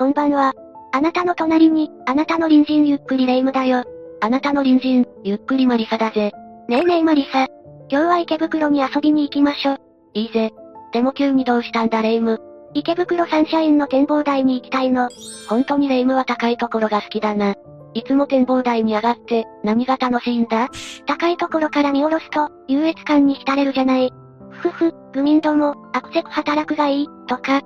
こんばんは。あなたの隣に、あなたの隣人ゆっくりレ夢ムだよ。あなたの隣人、ゆっくりマリサだぜ。ねえねえマリサ。今日は池袋に遊びに行きましょ。いいぜ。でも急にどうしたんだレ夢ム。池袋サンシャインの展望台に行きたいの。本当にレ夢ムは高いところが好きだな。いつも展望台に上がって、何が楽しいんだ？高いところから見下ろすと、優越感に浸れるじゃない。ふふ、愚民ども、アクセク働くがいい、とか。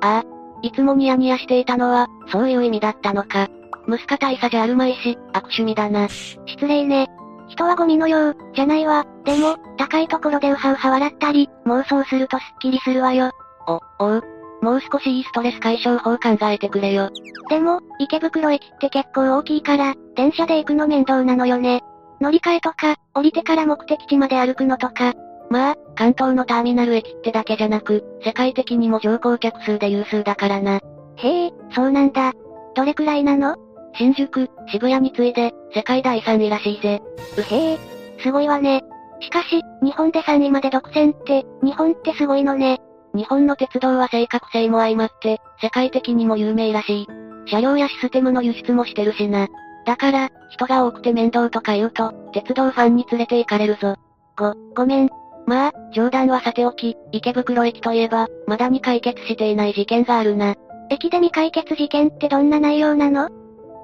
ああ、いつもニヤニヤしていたのは、そういう意味だったのか。息子大佐じゃあるまいし、悪趣味だな。失礼ね。人はゴミのよう、じゃないわ。でも、高いところでウハウハ笑ったり、妄想するとスッキリするわよ。お、おう。もう少しいいストレス解消法考えてくれよ。でも、池袋駅って結構大きいから、電車で行くの面倒なのよね。乗り換えとか、降りてから目的地まで歩くのとか。まあ、関東のターミナル駅ってだけじゃなく、世界的にも乗降客数で有数だからな。へえ、そうなんだ。どれくらいなの？新宿、渋谷に次いで、世界第3位らしいぜ。うへえ、すごいわね。しかし、日本で3位まで独占って、日本ってすごいのね。日本の鉄道は正確性も相まって、世界的にも有名らしい。車両やシステムの輸出もしてるしな。だから、人が多くて面倒とか言うと、鉄道ファンに連れて行かれるぞ。ご、ごめん。まあ、冗談はさておき、池袋駅といえば、まだに解決していない事件があるな。駅で未解決事件ってどんな内容なの？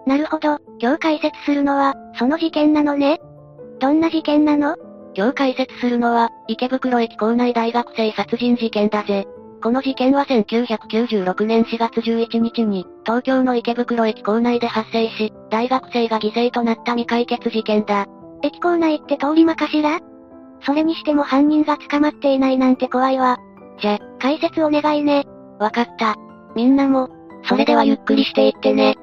なるほど、今日解説するのは、その事件なのね。どんな事件なの？今日解説するのは、池袋駅構内大学生殺人事件だぜ。この事件は1996年4月11日に、東京の池袋駅構内で発生し、大学生が犠牲となった未解決事件だ。駅構内って通り魔かしら？それにしても犯人が捕まっていないなんて怖いわ。じゃ、解説お願いね。わかった。みんなも、それではゆっくりしていってね。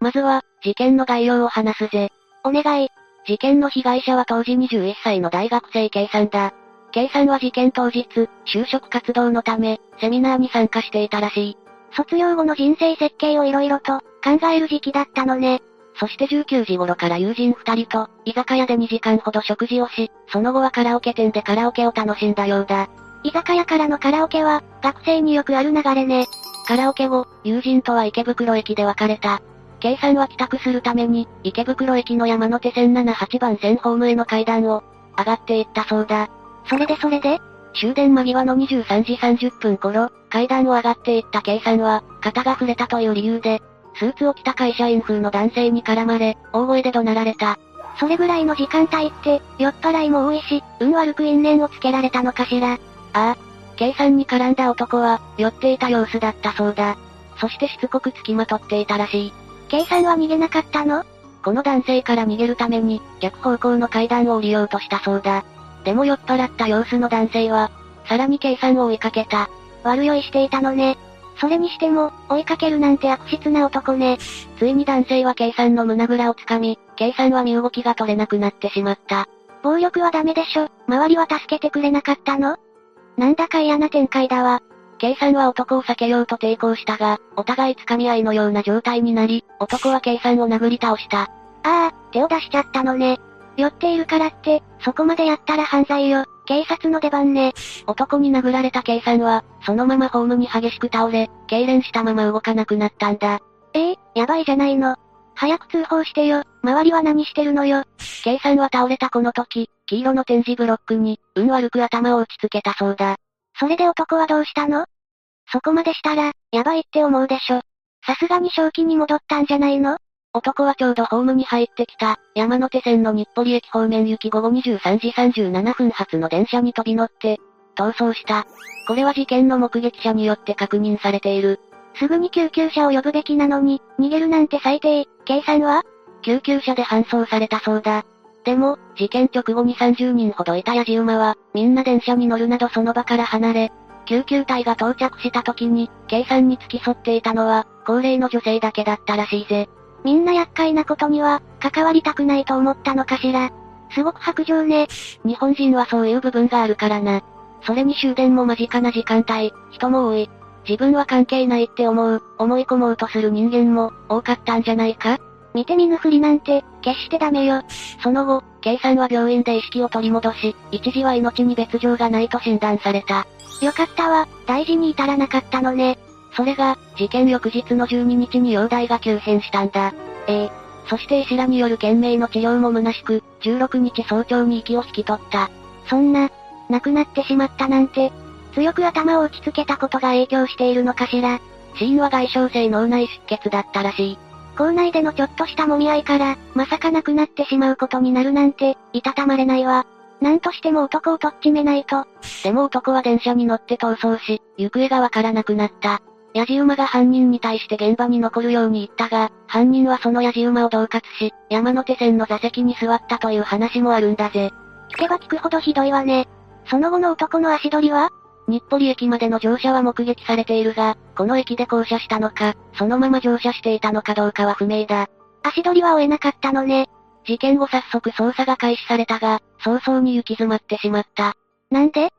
まずは、事件の概要を話すぜ。お願い。事件の被害者は当時21歳の大学生 K さんだ。K さんは事件当日、就職活動のため、セミナーに参加していたらしい。卒業後の人生設計を色々と、考える時期だったのね。そして19時頃から友人二人と、居酒屋で2時間ほど食事をし、その後はカラオケ店でカラオケを楽しんだようだ。居酒屋からのカラオケは、学生によくある流れね。カラオケ後、友人とは池袋駅で別れた。K さんは帰宅するために、池袋駅の山手線78番線ホームへの階段を、上がっていったそうだ。それでそれで？終電間際の23時30分頃、階段を上がっていった K さんは、肩が触れたという理由で、スーツを着た会社員風の男性に絡まれ、大声で怒鳴られた。それぐらいの時間帯って、酔っ払いも多いし、運悪く因縁をつけられたのかしら。ああ。さんに絡んだ男は、酔っていた様子だったそうだ。そしてしつこく付きまとっていたらしい。さんは逃げなかったの？この男性から逃げるために、逆方向の階段を降りようとしたそうだ。でも酔っ払った様子の男性は、さらにさんを追いかけた。悪酔いしていたのね。それにしても、追いかけるなんて悪質な男ね。ついに男性は K さんの胸ぐらをつかみ、K さんは身動きが取れなくなってしまった。暴力はダメでしょ。周りは助けてくれなかったの？なんだか嫌な展開だわ。K さんは男を避けようと抵抗したが、お互い掴み合いのような状態になり、男は K さんを殴り倒した。ああ、手を出しちゃったのね。酔っているからって、そこまでやったら犯罪よ。警察の出番ね。男に殴られた K さんは、そのままホームに激しく倒れ、痙攣したまま動かなくなったんだ。ええー、やばいじゃないの。早く通報してよ。周りは何してるのよ。K さんは倒れたこの時、黄色の展示ブロックに、運悪く頭を打ちつけたそうだ。それで男はどうしたの？そこまでしたら、やばいって思うでしょ。さすがに正気に戻ったんじゃないの？男はちょうどホームに入ってきた、山手線の日暮里駅方面行き午後23時37分発の電車に飛び乗って、逃走した。これは事件の目撃者によって確認されている。すぐに救急車を呼ぶべきなのに、逃げるなんて最低、計算は？救急車で搬送されたそうだ。でも、事件直後に30人ほどいたヤジ馬は、みんな電車に乗るなどその場から離れ、救急隊が到着した時に、計算に付き添っていたのは、高齢の女性だけだったらしいぜ。みんな厄介なことには、関わりたくないと思ったのかしら。すごく白状ね。日本人はそういう部分があるからな。それに終電も間近な時間帯、人も多い。自分は関係ないって思う、思い込もうとする人間も、多かったんじゃないか？見て見ぬふりなんて、決してダメよ。その後、K さんは病院で意識を取り戻し、一時は命に別状がないと診断された。よかったわ、大事に至らなかったのね。それが、事件翌日の12日に容体が急変したんだ。ええ。そして医師らによる懸命の治療も虚しく、16日早朝に息を引き取った。そんな、亡くなってしまったなんて、強く頭を打ちつけたことが影響しているのかしら。死因は外傷性脳内出血だったらしい。校内でのちょっとした揉み合いから、まさか亡くなってしまうことになるなんて、いたたまれないわ。なんとしても男をとっちめないと。でも男は電車に乗って逃走し、行方がわからなくなった。ヤジ馬が犯人に対して現場に残るように言ったが、犯人はそのヤジ馬を恫喝し、山手線の座席に座ったという話もあるんだぜ。聞けば聞くほどひどいわね。その後の男の足取りは？日暮里駅までの乗車は目撃されているが、この駅で降車したのか、そのまま乗車していたのかどうかは不明だ。足取りは追えなかったのね。事件後早速捜査が開始されたが、早々に行き詰まってしまった。なんで？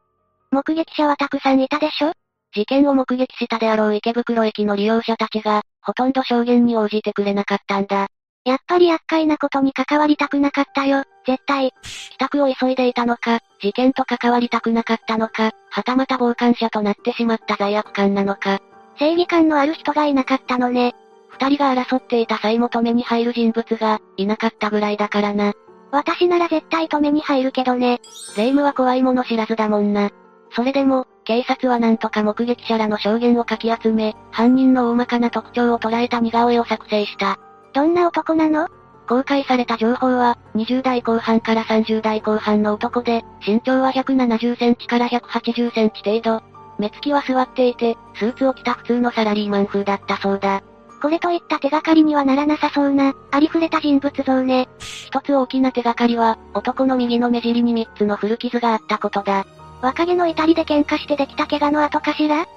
目撃者はたくさんいたでしょ？事件を目撃したであろう池袋駅の利用者たちが、ほとんど証言に応じてくれなかったんだ。やっぱり厄介なことに関わりたくなかったよ、絶対。帰宅を急いでいたのか、事件と関わりたくなかったのか、はたまた傍観者となってしまった罪悪感なのか。正義感のある人がいなかったのね。二人が争っていた際も止めに入る人物が、いなかったぐらいだからな。私なら絶対止めに入るけどね。霊夢は怖いもの知らずだもんな。それでも、警察はなんとか目撃者らの証言をかき集め、犯人の大まかな特徴を捉えた似顔絵を作成した。どんな男なの？公開された情報は、20代後半から30代後半の男で、身長は170センチから180センチ程度。目つきは座っていて、スーツを着た普通のサラリーマン風だったそうだ。これといった手がかりにはならなさそうな、ありふれた人物像ね。一つ大きな手がかりは、男の右の目尻に3つの古傷があったことだ。若気の至りで喧嘩してできた怪我の後かしら？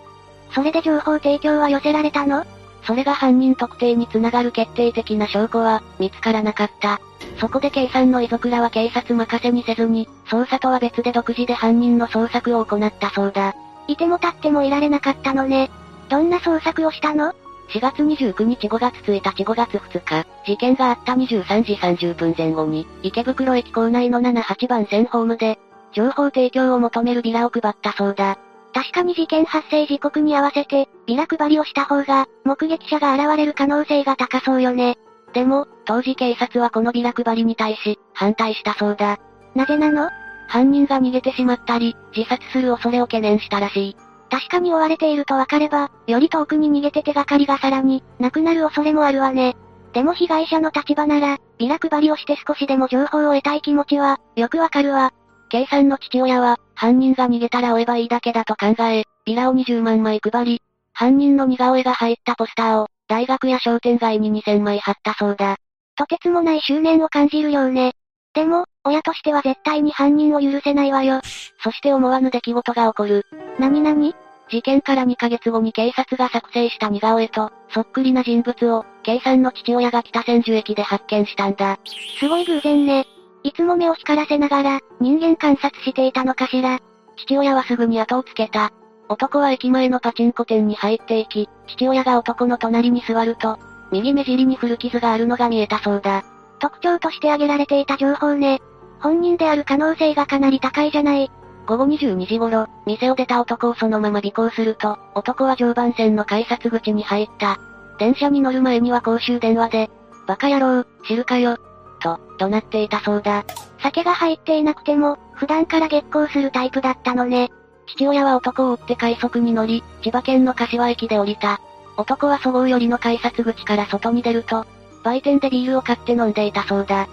それで情報提供は寄せられたの？それが犯人特定につながる決定的な証拠は、見つからなかった。そこで K さんの遺族らは警察任せにせずに、捜査とは別で独自で犯人の捜索を行ったそうだ。いても立ってもいられなかったのね。どんな捜索をしたの ?4 月29日5月1日5月2日、事件があった23時30分前後に、池袋駅構内の7、8番線ホームで、情報提供を求めるビラを配ったそうだ。確かに事件発生時刻に合わせて、ビラ配りをした方が、目撃者が現れる可能性が高そうよね。でも、当時警察はこのビラ配りに対し、反対したそうだ。なぜなの？犯人が逃げてしまったり、自殺する恐れを懸念したらしい。確かに追われていると分かれば、より遠くに逃げて手がかりがさらに、なくなる恐れもあるわね。でも被害者の立場なら、ビラ配りをして少しでも情報を得たい気持ちは、よくわかるわ。K さんの父親は、犯人が逃げたら追えばいいだけだと考え、ビラを20万枚配り、犯人の似顔絵が入ったポスターを、大学や商店街に2000枚貼ったそうだ。とてつもない執念を感じるようね。でも、親としては絶対に犯人を許せないわよ。そして思わぬ出来事が起こる。なになに事件から2ヶ月後に警察が作成した似顔絵と、そっくりな人物を、K さんの父親が北千住駅で発見したんだ。すごい偶然ね。いつも目を光らせながら、人間観察していたのかしら。父親はすぐに後をつけた。男は駅前のパチンコ店に入っていき、父親が男の隣に座ると、右目尻に古傷があるのが見えたそうだ。特徴として挙げられていた情報ね。本人である可能性がかなり高いじゃない。午後22時頃、店を出た男をそのまま尾行すると、男は常磐線の改札口に入った。電車に乗る前には公衆電話で、バカ野郎、知るかよ、と、怒鳴っていたそうだ。酒が入っていなくても、普段から月光するタイプだったのね。父親は男を追って快速に乗り、千葉県の柏駅で降りた。男はそごう寄りの改札口から外に出ると、売店でビールを買って飲んでいたそうだ。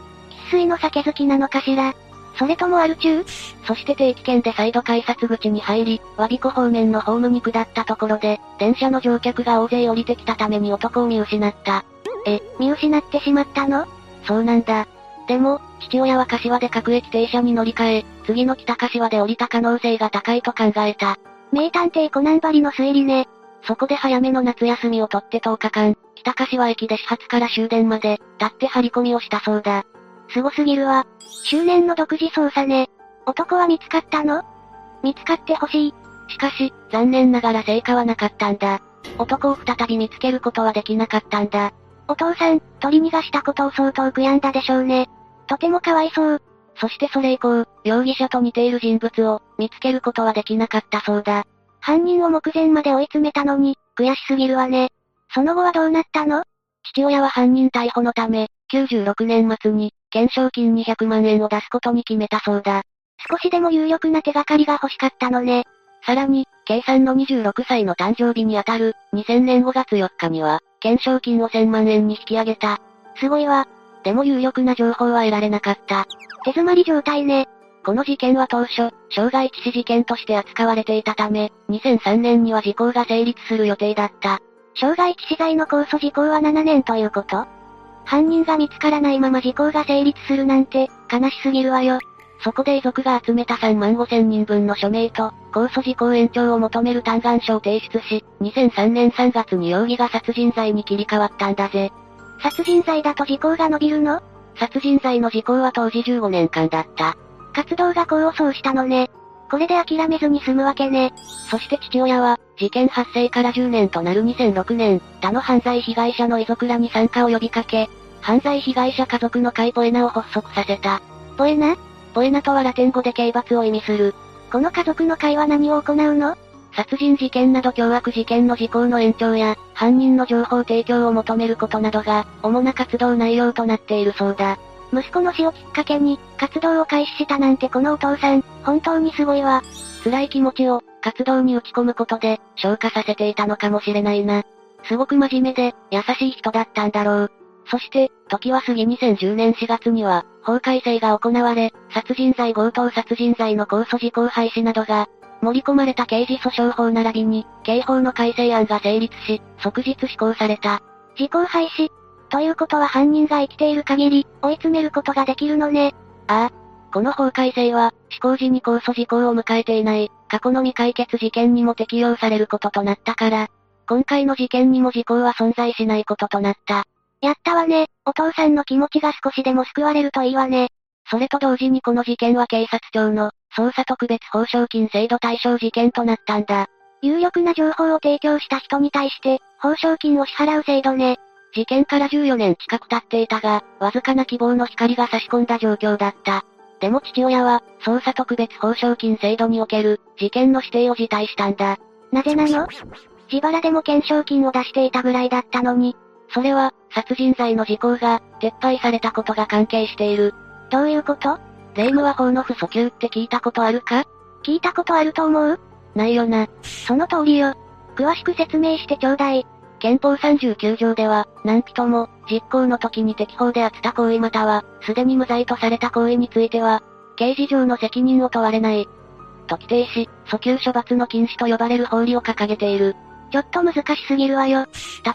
喫水の酒好きなのかしらそれともアル中？そして定期券で再度改札口に入り、和彦方面のホームに下ったところで、電車の乗客が大勢降りてきたために男を見失った。え、見失ってしまったの？そうなんだ。でも、父親は柏で各駅停車に乗り換え、次の北柏で降りた可能性が高いと考えた。名探偵コナンバリの推理ね。そこで早めの夏休みを取って10日間、北柏駅で始発から終電まで、立って張り込みをしたそうだ。すごすぎるわ。執念の独自捜査ね。男は見つかったの？見つかってほしい。しかし、残念ながら成果はなかったんだ。男を再び見つけることはできなかったんだ。お父さん、取り逃がしたことを相当悔やんだでしょうね。とてもかわいそう。そしてそれ以降、容疑者と似ている人物を見つけることはできなかったそうだ。犯人を目前まで追い詰めたのに、悔しすぎるわね。その後はどうなったの？父親は犯人逮捕のため、96年末に、懸賞金200万円を出すことに決めたそうだ。少しでも有力な手がかりが欲しかったのね。さらに、K さんの26歳の誕生日にあたる、2000年5月4日には、懸賞金を1000万円に引き上げた。すごいわ。でも有力な情報は得られなかった。手詰まり状態ね。この事件は当初、傷害致死事件として扱われていたため、2003年には時効が成立する予定だった。傷害致死罪の控訴時効は7年ということ？犯人が見つからないまま時効が成立するなんて、悲しすぎるわよ。そこで遺族が集めた3万5千人分の署名と、控訴時効延長を求める嘆願書を提出し、2003年3月に容疑が殺人罪に切り替わったんだぜ。殺人罪だと時効が伸びるの？殺人罪の時効は当時15年間だった。活動が功を奏したのね。これで諦めずに済むわけね。そして父親は、事件発生から10年となる2006年、他の犯罪被害者の遺族らに参加を呼びかけ、犯罪被害者家族の会ポエナを発足させた。ポエナポエナとはラテン語で刑罰を意味する。この家族の会は何を行うの？殺人事件など凶悪事件の時効の延長や、犯人の情報提供を求めることなどが、主な活動内容となっているそうだ。息子の死をきっかけに、活動を開始したなんてこのお父さん、本当にすごいわ。辛い気持ちを、活動に打ち込むことで、消化させていたのかもしれないな。すごく真面目で、優しい人だったんだろう。そして、時は過ぎ2010年4月には、法改正が行われ、殺人罪強盗殺人罪の控訴事項廃止などが、盛り込まれた刑事訴訟法並びに、刑法の改正案が成立し、即日施行された。時効廃止ということは犯人が生きている限り、追い詰めることができるのね。ああ。この法改正は、施行時に控訴事項を迎えていない、過去の未解決事件にも適用されることとなったから、今回の事件にも事項は存在しないこととなった。やったわね。お父さんの気持ちが少しでも救われるといいわね。それと同時にこの事件は警察庁の、捜査特別報奨金制度対象事件となったんだ。有力な情報を提供した人に対して、報奨金を支払う制度ね。事件から14年近く経っていたが、わずかな希望の光が差し込んだ状況だった。でも父親は、捜査特別報奨金制度における、事件の指定を辞退したんだ。なぜなの？自腹でも懸賞金を出していたぐらいだったのに。それは、殺人罪の時効が、撤廃されたことが関係している。どういうこと？霊夢は法の不訴求って聞いたことあるか？聞いたことあると思う？ないよな。その通りよ。詳しく説明してちょうだい。憲法39条では、何人も、実行の時に適法であった行為または、すでに無罪とされた行為については、刑事上の責任を問われない。と規定し、訴求処罰の禁止と呼ばれる法理を掲げている。ちょっと難しすぎるわよ。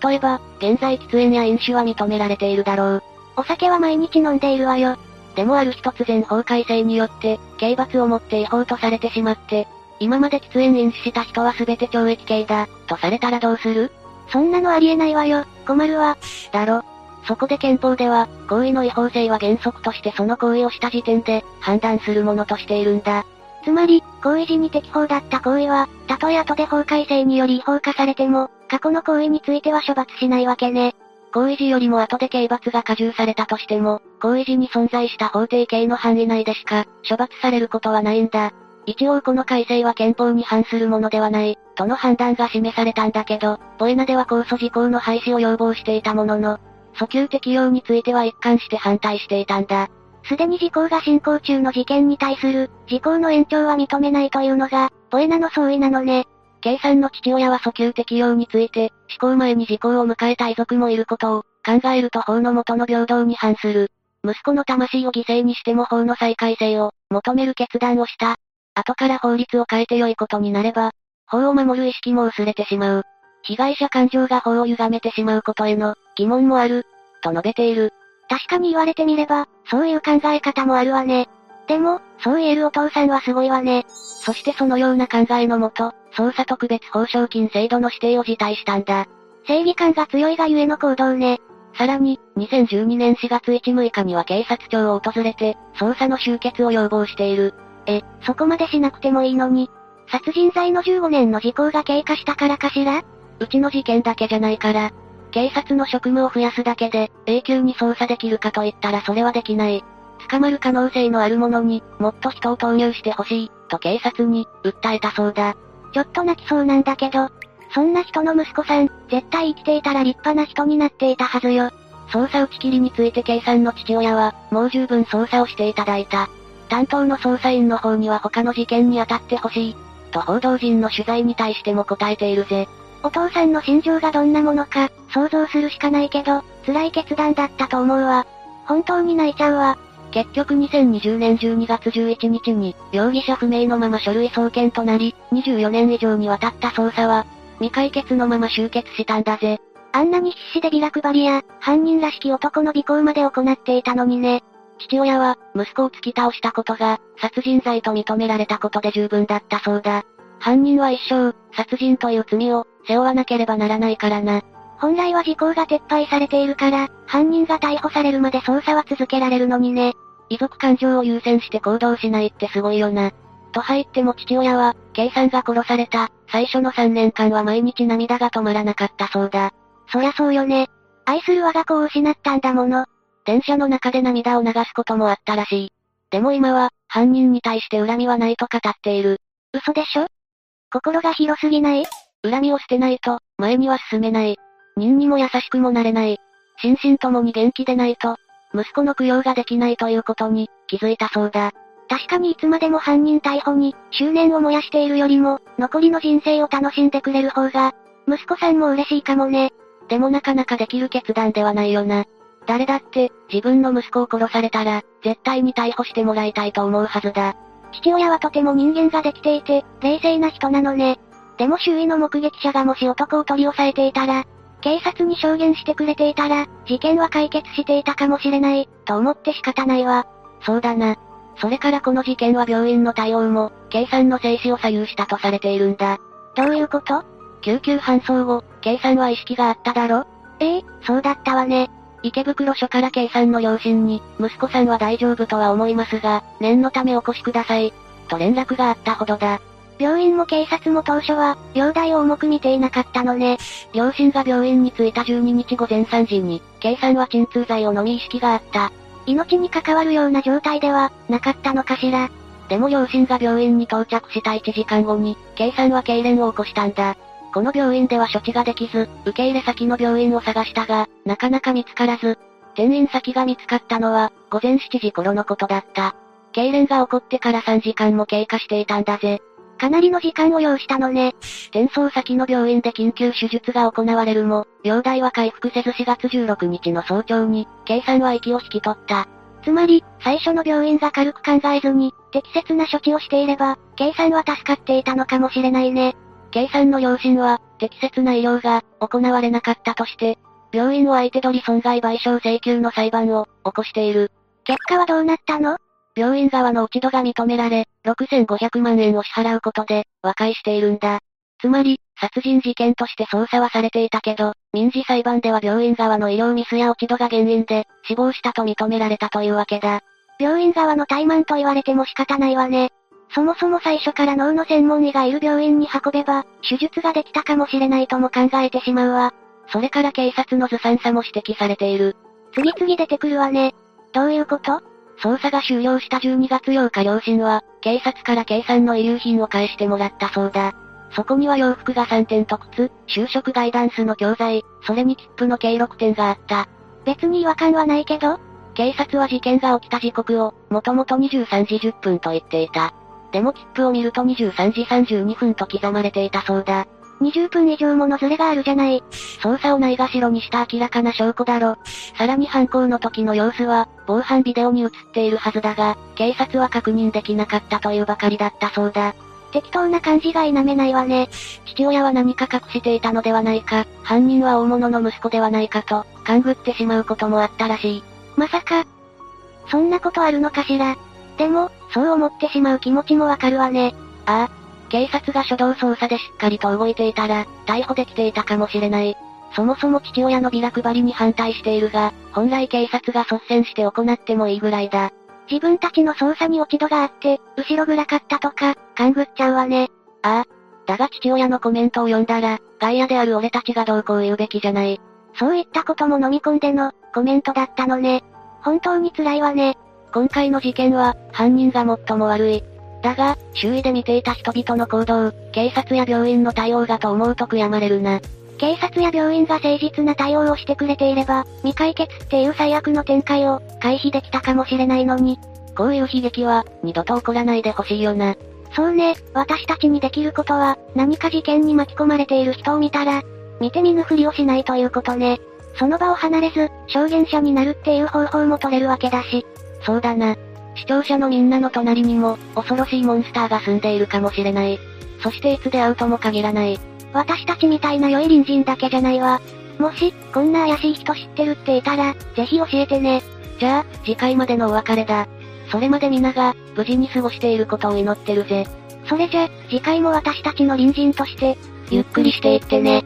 例えば、現在喫煙や飲酒は認められているだろう。お酒は毎日飲んでいるわよ。でもある日突然法改正によって、刑罰をもって違法とされてしまって、今まで喫煙飲酒した人は全て懲役刑だ、とされたらどうする？そんなのありえないわよ。困るわ。だろ。そこで憲法では、行為の違法性は原則としてその行為をした時点で、判断するものとしているんだ。つまり、行為時に適法だった行為は、たとえ後で法改正により違法化されても、過去の行為については処罰しないわけね。行為時よりも後で刑罰が加重されたとしても、行為時に存在した法定刑の範囲内でしか、処罰されることはないんだ。一応この改正は憲法に反するものではない、との判断が示されたんだけど、ボエナでは控訴事項の廃止を要望していたものの、訴求適用については一貫して反対していたんだ。すでに時効が進行中の事件に対する、時効の延長は認めないというのが、ボエナの総意なのね。K さんの父親は訴求適用について、施行前に時効を迎えた遺族もいることを、考えると法の元の平等に反する。息子の魂を犠牲にしても法の再改正を、求める決断をした。後から法律を変えて良いことになれば、法を守る意識も薄れてしまう。被害者感情が法を歪めてしまうことへの疑問もある、と述べている。確かに言われてみれば、そういう考え方もあるわね。でも、そう言えるお父さんはすごいわね。そしてそのような考えのもと、捜査特別報奨金制度の指定を辞退したんだ。正義感が強いがゆえの行動ね。さらに、2012年4月1、6日には警察庁を訪れて、捜査の終結を要望している。え、そこまでしなくてもいいのに。殺人罪の15年の時効が経過したからかしら？うちの事件だけじゃないから。警察の職務を増やすだけで、永久に捜査できるかと言ったらそれはできない。捕まる可能性のあるものに、もっと人を投入してほしい、と警察に、訴えたそうだ。ちょっと泣きそうなんだけど。そんな人の息子さん、絶対生きていたら立派な人になっていたはずよ。捜査打ち切りについて K さんの父親は、もう十分捜査をしていただいた。担当の捜査員の方には他の事件に当たってほしい。と報道陣の取材に対しても答えているぜ。お父さんの心情がどんなものか、想像するしかないけど、辛い決断だったと思うわ。本当に泣いちゃうわ。結局2020年12月11日に、容疑者不明のまま書類送検となり、24年以上にわたった捜査は、未解決のまま終結したんだぜ。あんなに必死でビラ配りや、犯人らしき男の尾行まで行っていたのにね。父親は、息子を突き倒したことが、殺人罪と認められたことで十分だったそうだ。犯人は一生、殺人という罪を、背負わなければならないからな。本来は時効が撤廃されているから、犯人が逮捕されるまで捜査は続けられるのにね。遺族感情を優先して行動しないってすごいよな。と入っても父親は、K さんが殺された、最初の3年間は毎日涙が止まらなかったそうだ。そりゃそうよね。愛する我が子を失ったんだもの。電車の中で涙を流すこともあったらしい。でも今は、犯人に対して恨みはないと語っている。嘘でしょ？心が広すぎない？恨みを捨てないと、前には進めない。人にも優しくもなれない。心身ともに元気でないと、息子の供養ができないということに、気づいたそうだ。確かにいつまでも犯人逮捕に、執念を燃やしているよりも、残りの人生を楽しんでくれる方が、息子さんも嬉しいかもね。でもなかなかできる決断ではないよな。誰だって、自分の息子を殺されたら、絶対に逮捕してもらいたいと思うはずだ。父親はとても人間ができていて、冷静な人なのね。でも周囲の目撃者がもし男を取り押さえていたら、警察に証言してくれていたら、事件は解決していたかもしれない、と思って仕方ないわ。そうだな。それからこの事件は病院の対応も、K さんの生死を左右したとされているんだ。どういうこと？救急搬送後、K さんは意識があっただろ？ええそうだったわね。池袋署から K さんの両親に、息子さんは大丈夫とは思いますが、念のためお越しください。と連絡があったほどだ。病院も警察も当初は、容体を重く見ていなかったのね。両親が病院に着いた12日午前3時に、K さんは鎮痛剤を飲み意識があった。命に関わるような状態では、なかったのかしら。でも両親が病院に到着した1時間後に、K さんは痙攣を起こしたんだ。この病院では処置ができず、受け入れ先の病院を探したが、なかなか見つからず、転院先が見つかったのは、午前7時頃のことだった。痙攣が起こってから3時間も経過していたんだぜ。かなりの時間を要したのね。転送先の病院で緊急手術が行われるも、容体は回復せず4月16日の早朝に、計算は息を引き取った。つまり、最初の病院が軽く考えずに、適切な処置をしていれば、計算は助かっていたのかもしれないね。K さんの両親は、適切な医療が行われなかったとして、病院を相手取り損害賠償請求の裁判を起こしている。結果はどうなったの？病院側の落ち度が認められ、6500万円を支払うことで、和解しているんだ。つまり、殺人事件として捜査はされていたけど、民事裁判では病院側の医療ミスや落ち度が原因で、死亡したと認められたというわけだ。病院側の怠慢と言われても仕方ないわね。そもそも最初から脳の専門医がいる病院に運べば、手術ができたかもしれないとも考えてしまうわ。それから警察のずさんさも指摘されている。次々出てくるわね。どういうこと？捜査が終了した12月8日両親は、警察から計算の遺留品を返してもらったそうだ。そこには洋服が3点と靴、就職ガイダンスの教材、それに切符の計6点があった。別に違和感はないけど？警察は事件が起きた時刻を、もともと23時10分と言っていた。でも切符を見ると23時32分と刻まれていたそうだ。20分以上ものズレがあるじゃない。捜査をないがしろにした明らかな証拠だろ。さらに犯行の時の様子は、防犯ビデオに映っているはずだが、警察は確認できなかったというばかりだったそうだ。適当な感じが否めないわね。父親は何か隠していたのではないか、犯人は大物の息子ではないかと、勘ぐってしまうこともあったらしい。まさか、そんなことあるのかしら。でも、そう思ってしまう気持ちもわかるわね。ああ。警察が初動捜査でしっかりと動いていたら、逮捕できていたかもしれない。そもそも父親のビラ配りに反対しているが、本来警察が率先して行ってもいいぐらいだ。自分たちの捜査に落ち度があって、後ろ暗かったとか、勘ぐっちゃうわね。ああ。だが父親のコメントを読んだら、外野である俺たちがどうこう言うべきじゃない。そういったことも飲み込んでの、コメントだったのね。本当に辛いわね。今回の事件は、犯人が最も悪い。だが、周囲で見ていた人々の行動、警察や病院の対応がと思うと悔やまれるな。警察や病院が誠実な対応をしてくれていれば、未解決っていう最悪の展開を回避できたかもしれないのに。こういう悲劇は、二度と起こらないでほしいよな。そうね、私たちにできることは、何か事件に巻き込まれている人を見たら、見て見ぬふりをしないということね。その場を離れず、証言者になるっていう方法も取れるわけだし。そうだな。視聴者のみんなの隣にも、恐ろしいモンスターが住んでいるかもしれない。そしていつ出会うとも限らない。私たちみたいな良い隣人だけじゃないわ。もし、こんな怪しい人知ってるっていたら、ぜひ教えてね。じゃあ、次回までのお別れだ。それまで皆が、無事に過ごしていることを祈ってるぜ。それじゃ、次回も私たちの隣人として、ゆっくりしていってね。